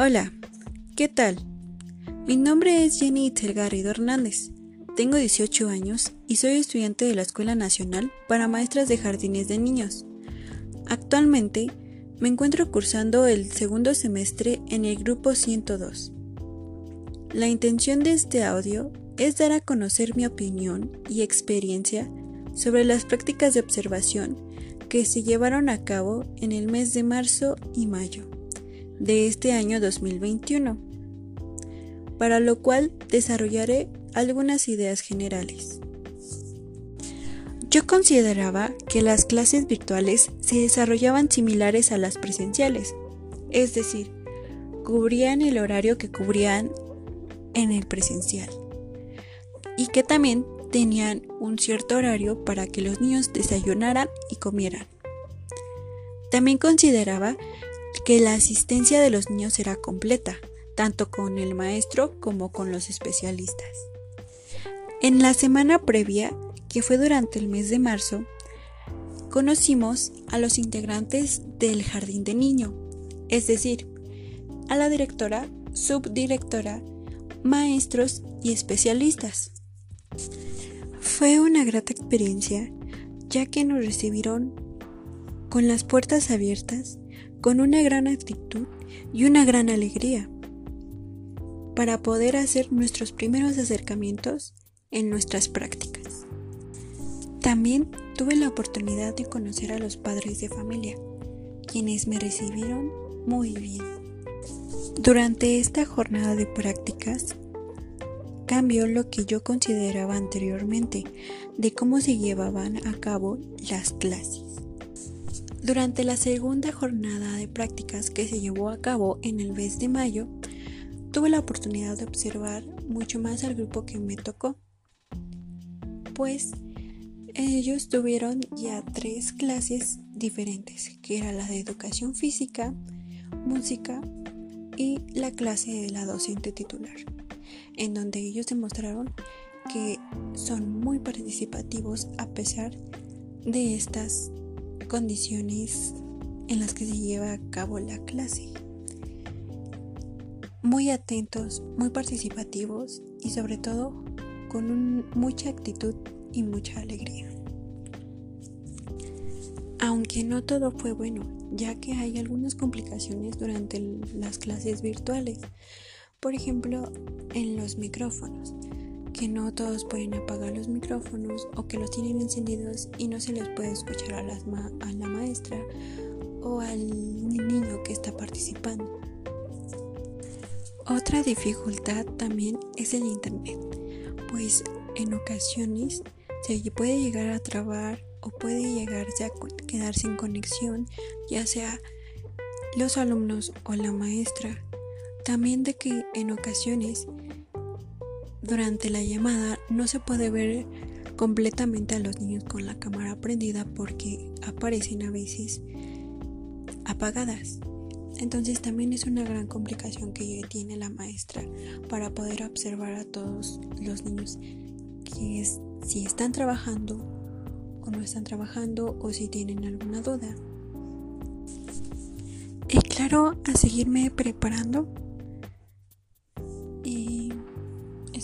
Hola, ¿qué tal? Mi nombre es Jenny Itzel Garrido Hernández. Tengo 18 años y soy estudiante de la Escuela Nacional para Maestras de Jardines de Niños. Actualmente me encuentro cursando el segundo semestre en el grupo 102. La intención de este audio es dar a conocer mi opinión y experiencia sobre las prácticas de observación que se llevaron a cabo en el mes de marzo y mayo de este año 2021, para lo cual desarrollaré algunas ideas generales. Yo consideraba que las clases virtuales se desarrollaban similares a las presenciales, es decir, cubrían el horario que cubrían en el presencial y que también tenían un cierto horario para que los niños desayunaran y comieran. También consideraba que la asistencia de los niños era completa, tanto con el maestro como con los especialistas. En la semana previa, que fue durante el mes de marzo, conocimos a los integrantes del jardín de niño, es decir, a la directora, subdirectora, maestros y especialistas. Fue una grata experiencia, ya que nos recibieron con las puertas abiertas, con una gran actitud y una gran alegría, para poder hacer nuestros primeros acercamientos en nuestras prácticas. También tuve la oportunidad de conocer a los padres de familia, quienes me recibieron muy bien. Durante esta jornada de prácticas, cambió lo que yo consideraba anteriormente de cómo se llevaban a cabo las clases. Durante la segunda jornada de prácticas que se llevó a cabo en el mes de mayo, tuve la oportunidad de observar mucho más al grupo que me tocó, pues ellos tuvieron ya tres clases diferentes, que era la de educación física, música y la clase de la docente titular en donde ellos demostraron que son muy participativos a pesar de estas condiciones en las que se lleva a cabo la clase. Muy atentos, muy participativos y sobre todo con mucha actitud y mucha alegría. Aunque no todo fue bueno, ya que hay algunas complicaciones durante las clases virtuales, por ejemplo, en los micrófonos, que no todos pueden apagar los micrófonos o que los tienen encendidos y no se les puede escuchar a, la maestra o al niño que está participando. Otra dificultad también es el internet, pues en ocasiones se puede llegar a trabar o puede llegarse a quedar sin conexión, ya sea los alumnos o la maestra también de que en ocasiones durante la llamada no se puede ver completamente a los niños con la cámara prendida porque aparecen a veces apagadas. Entonces también es una gran complicación que tiene la maestra para poder observar a todos los niños si están trabajando o no están trabajando o si tienen alguna duda. Y claro, a seguirme preparando